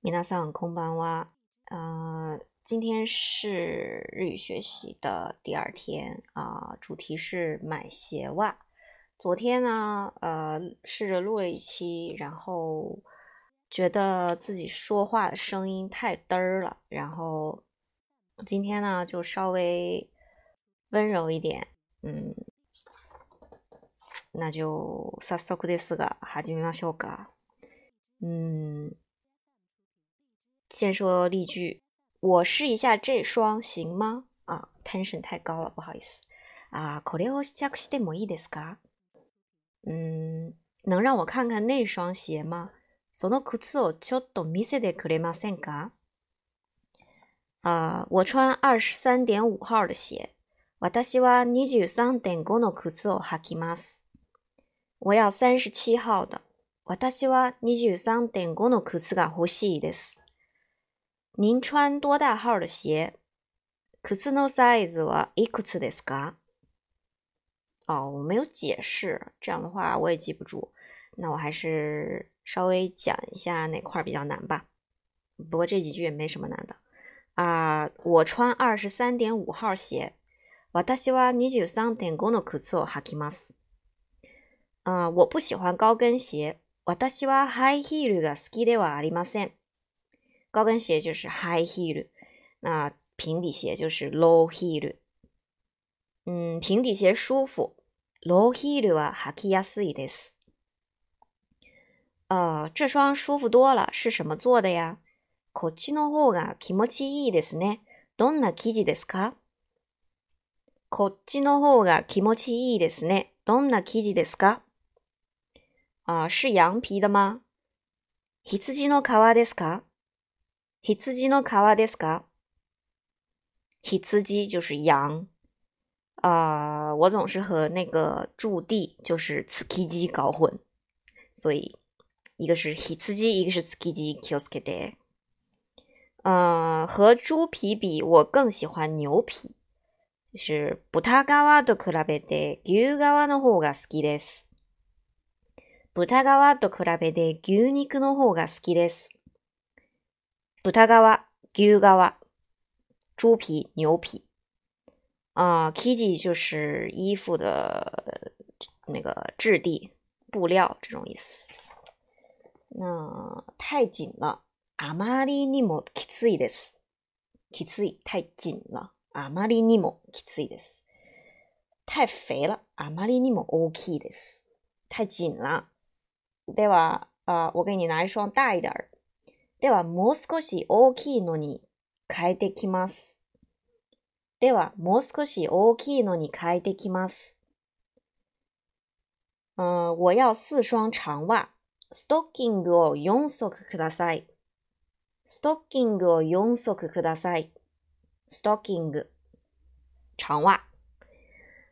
米娜桑空 s a n 嗯，今天是日语学习的第二天啊，主题是买鞋袜。昨天呢，呃，试着录了一期，然后觉得自己说话的声音太嘚儿了，然后今天呢就稍微温柔一点，嗯，那就ゅうさっそくですが、始めましょうか？嗯。先说例句，我试一下这双行吗？啊，tension 太高了，不好意思。啊，口裂をしちしでもいいですか？嗯，能让我看看那双鞋吗？その靴をちょっと見せてくれませんか？啊，我穿二十三点五号的鞋。私は二十三点五の靴を履きます。我要三十七号的。私は二十三点五の靴が欲しいです。您穿多大号的鞋？くつのサイズはいくつか。哦，我没有解释，这样的话我也记不住。那我还是稍微讲一下哪块比较难吧。不过这几句也没什么难的啊。我穿二十三点五号鞋。私はニジ三点五の靴を履きます。啊，我不喜欢高跟鞋。私はハイヒールが好きではありません。高跟鞋就是 high heel，那平底鞋就是 low heel。嗯，平底鞋舒服，low heel は履きやすいです。呃，这双舒服多了，是什么做的呀？こっちの方が気持ちいいですね。どんな生地ですか？こっちの方が気持ちいいですね。どんな生地ですか？啊、呃，是羊皮的吗？羊の皮ですか？羊の皮ですか羊就是羊。呃，我总是和那个驻地就是刺キ鸡搞混，所以一个是羊、一个是刺鸡 k i o s k e d 和猪皮比，我更喜欢牛皮，就是豚皮と比べて牛皮の方が好きです。豚皮と比べて牛肉の方が好きです。布タガワ、ギュ猪皮、牛皮。啊，，kiji 就是衣服的那个质地、布料这种意思。那太紧了。あまり i t きついです。s つい，太紧了。尼莫 k i も s ついです。太肥了。あまりにも大きです。太紧了。对吧？啊，我给你拿一双大一点儿。では、もう少し大きいのに変えてきます。では、もう少し大きいのに変えてきます。呃、我要四双長袜。ストッキングを四足ください。ストッキングを四足ください。ストッキング。長袜。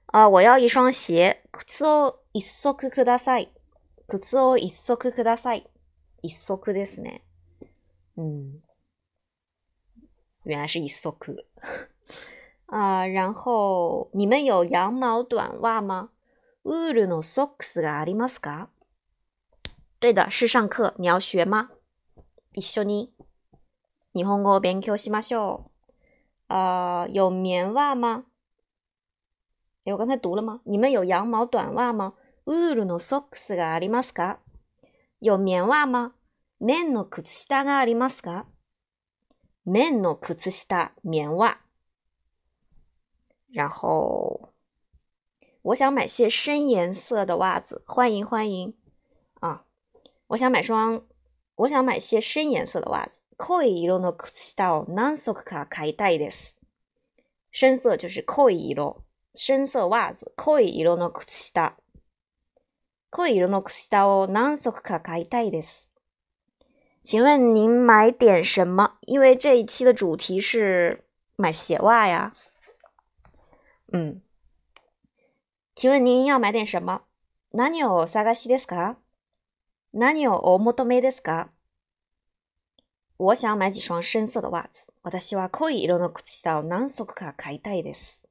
あ、我要一双鞋。靴を一足ください。靴を一足ください。一足ですね。嗯，原来是一 o c 啊。然后你们有羊毛短袜吗？ウールのがありますか？对的，是上课，你要学吗？一緒に日本語勉強しましょう。啊，有棉袜吗？哎，我刚才读了吗？你们有羊毛短袜吗？ウールのがありますか？有棉袜吗？綿の靴下がありますか綿の靴下、棉袜。然后，我想买些深颜色的袜子，欢迎欢迎あ、我想买双，我想买些深颜色的袜子。濃い色の靴下を何足か買いたいです。深色就是濃い色，深色袜子，濃い色の靴下。濃い色の靴下を何足か買いたいです。请问您买点什么？因为这一期的主题是买鞋袜呀。嗯，请问您要买点什么？なにをお探しですか？なにをお求めですか？我想买几双深色的袜子。私は濃い色の靴下を何足か買いたいです。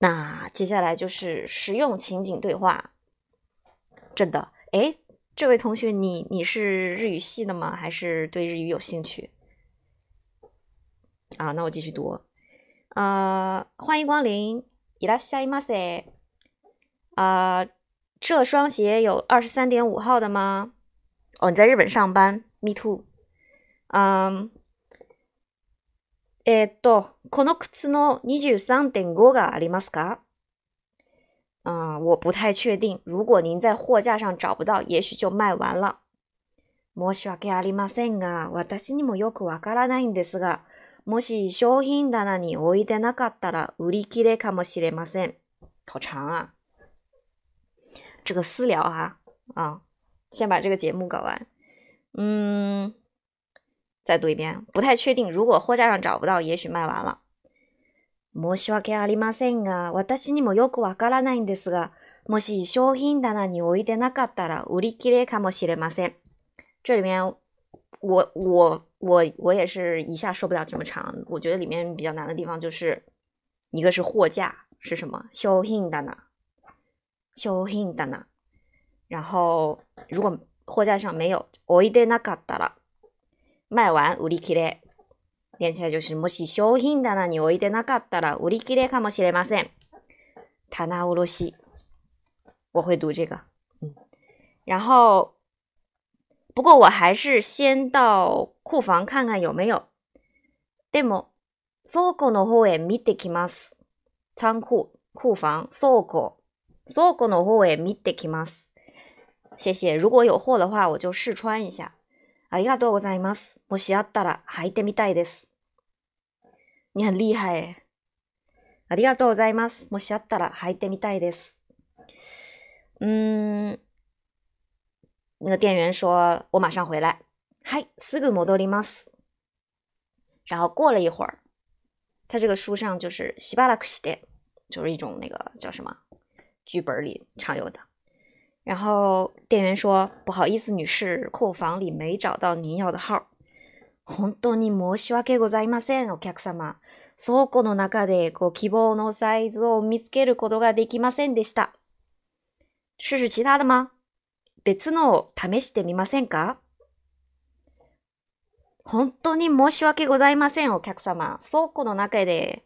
那接下来就是实用情景对话。真的，哎。这位同学，你你是日语系的吗？还是对日语有兴趣？啊，那我继续读。呃，欢迎光临。いらっしゃいます。啊，这双鞋有二十三点五号的吗？哦，你在日本上班？Me too。嗯。えっと、この靴の二十三点五がありますか？嗯，我不太确定。如果您在货架上找不到，也许就卖完了。もし商品棚に置いてなかったら売り切れかもしれません。To Chang，这个私聊哈啊，先把这个节目搞完。嗯，再读一遍。不太确定。如果货架上找不到，也许卖完了。申し訳ありませんが、私にもよくわからないんですが、もし商品棚に置いてなかったら売り切れかもしれません。这里面我我我我也是一下受不了这么长。我觉得里面比较难的地方就是一个是货架是什么，商品棚，商品棚。然后如果货架上没有，置いてなかったら、卖完売り切れ。電車女子、もし商品棚に置いてなかったら売り切れかもしれません。棚卸し。我会读这个。嗯，然后，不过我还是先到库房看看有没有。でも、倉庫の方へ見てきます。仓库、库房、倉庫。倉庫の方へ見てきます。谢谢。如果有货的话，我就试穿一下。ありがとうございます。もしあったら履いてみたいです。にり、厉害。ありがとうございます。もしあったら履いてみたいです。ん。那个店员说：“我马上回来。”嗨，すぐ戻ります。然后过了一会儿，在这个书上就是しばらくして，就是一种那个叫什么剧本里常有的。然后店员说：“不好意思，女士，库房里没找到您要的号。”本当に申し訳ございません、お客様。倉庫の中でご希望のサイズを見つけることができませんでした。試試其他的吗別のを試してみませんか本当に申し訳ございません、お客様。倉庫の中で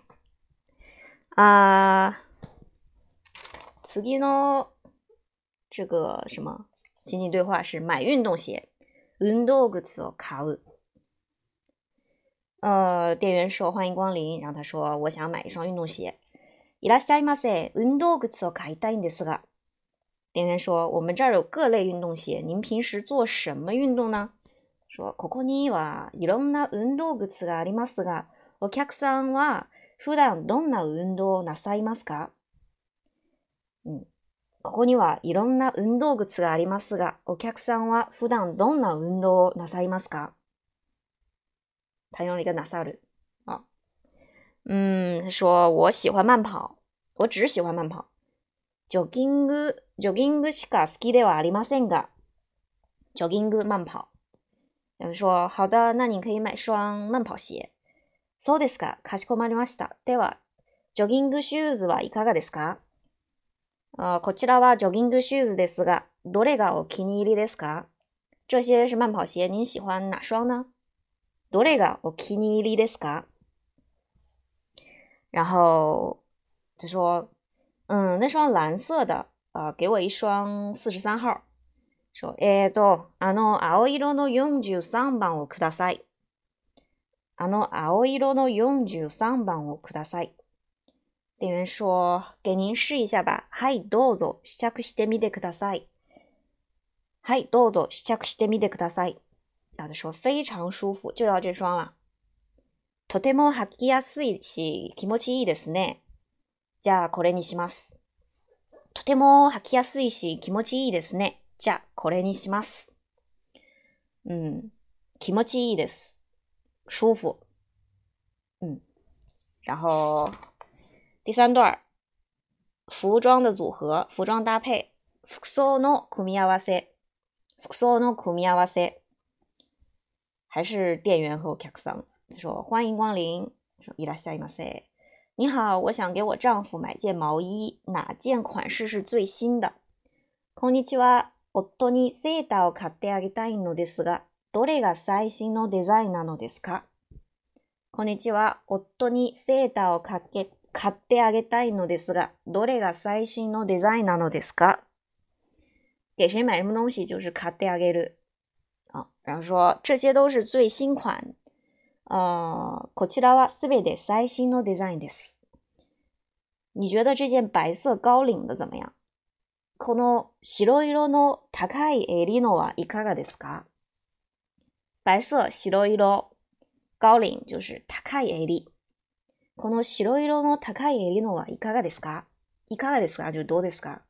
啊，次の呢？这个什么情景对话是买运动鞋。動靴を買哦。呃，店员说欢迎光临，然后他说我想买一双运动鞋。伊ラシ運動を買いたいんですが。店员说我们这儿有各类运动鞋，您平时做什么运动呢？说ここにはいろんな運動物がありますが、お客さんは普段どんな運動をなさいますか、うん、ここにはいろんな運動靴がありますが、お客さんは普段どんな運動をなさいますか他用がなさる。啊，嗯，说我喜欢慢跑，我只喜欢慢跑。ジョギング、ジョギングしか好きではありませんが、ジョギング慢跑。有人说，好的，那你可以买双慢跑鞋。そうですか。かしこまりました。では、ジョギングシューズはいかがですかあこちらはジョギングシューズですが、どれがお気に入りですか这些是慢跑鞋，您喜欢哪双呢？どれがお気に入りですか？然后他说，那双蓝色的，给我一双43号。说，えっと、あの青色の四十三番をください。あの青色の43番をください。店員说：“给您试一下吧。はい、どうぞ試着してみてください。はい、どうぞ試着してみてください。”老子说：“非常舒服，就要这双了。とても履きやすいし気持ちいいですね。じゃあこれにします。とても履きやすいし気持ちいいですね。じゃあこれにします。うん、気持ちいいです。舒服，嗯，然后第三段儿，服装的组合，服装搭配。服装の組み合わせ，服装の組み合わせ，还是店员和客商。他说：“欢迎光临。”说：“いらっしゃいませ。”你好，我想给我丈夫买件毛衣，哪件款式是最新的？こんにちは、夫にセーターを買ってあげたいのですが。どれが最新のデザインなのですかこんにちは。夫にセーターをかけ買ってあげたいのですが、どれが最新のデザインなのですか给谁买什么东西就是買ってあげる。啊，然后说这些都是最新款。呃，こちらはすべて最新のデザインです。你觉得这件白色高领的怎么样？この白色の高い襟のはいかがですか？白色、白色。高領就是高い襟。この白色の高い襟のはいかがですかいかがですか就どうですか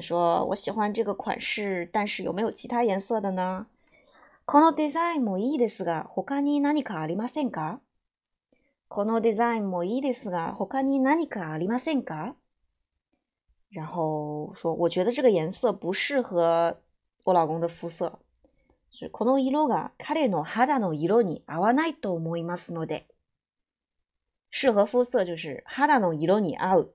说我喜欢这个款式，但是有没有其他颜色的呢？このデザインもいいですが、他に何かありませんか？このデザインもいいですが、他に何かありませんか？然后说，我觉得这个颜色不适合我老公的肤色。この色が彼の肌の色に合わないと思いますので。适合肤色就是肌の色に合う。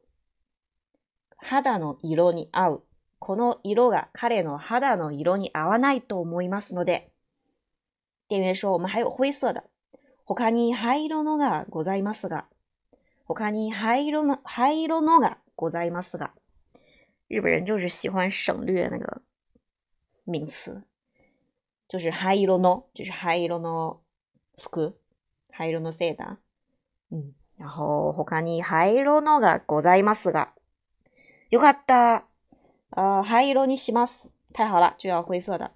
肌の色に合う。この色が彼の肌の色に合わないと思いますので。店員说我们还有灰色だ。他に灰色のがございますが。他に灰色の、灰色のがございますが。日本人就是喜欢省略那个名词。就是灰色の，就是灰色の服，灰色のセーター。うん。然后他に灰色のがございますが、よかった。灰色にします。太好了，就要灰色だ。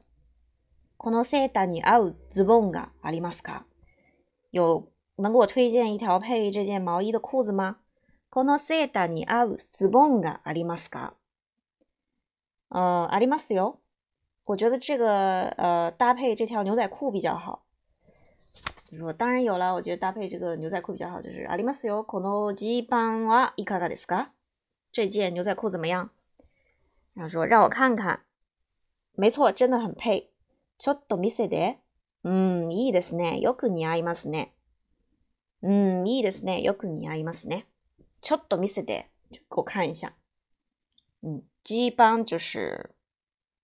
このセーターに合うズボンがありますか？有能给推荐一条配这件毛衣的裤子吗？このセーターに合うズボンがありますか？呃，ありますよ。我觉得这个呃搭配这条牛仔裤比较好。就说当然有了，我觉得搭配这个牛仔裤比较好。就是阿里马斯有このジパンはイカカです这件牛仔裤怎么样？然后说让我看看。没错，真的很配。ちょっと見せて。嗯，いいですね。よく似合いますね。嗯，いいですね。よく似合いますね。ちょっと見せて。给我看一下。嗯，基本就是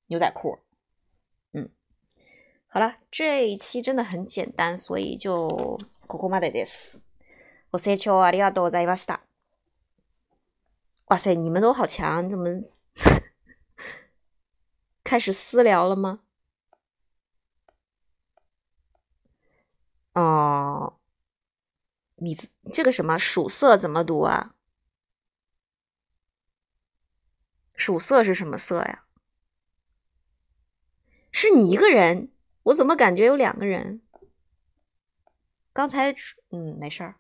牛仔裤。好了，这一期真的很简单，所以就。哇塞，你们都好强，怎么 开始私聊了吗？哦，米子，这个什么鼠色怎么读啊？鼠色是什么色呀？是你一个人？我怎么感觉有两个人？刚才嗯，没事儿。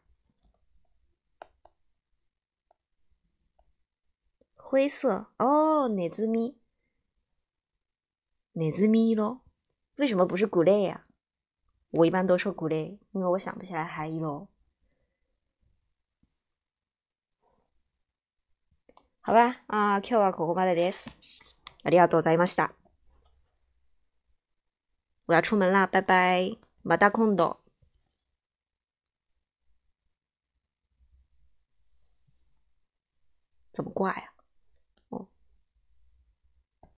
灰色哦，哪字咪？哪字咪咯，为什么不是古雷呀？我一般都说古雷，因为我想不起来含义咯。好吧，啊，今日はここまでです。ありがとうございました。我要出门啦，拜拜，马空的，怎么挂呀？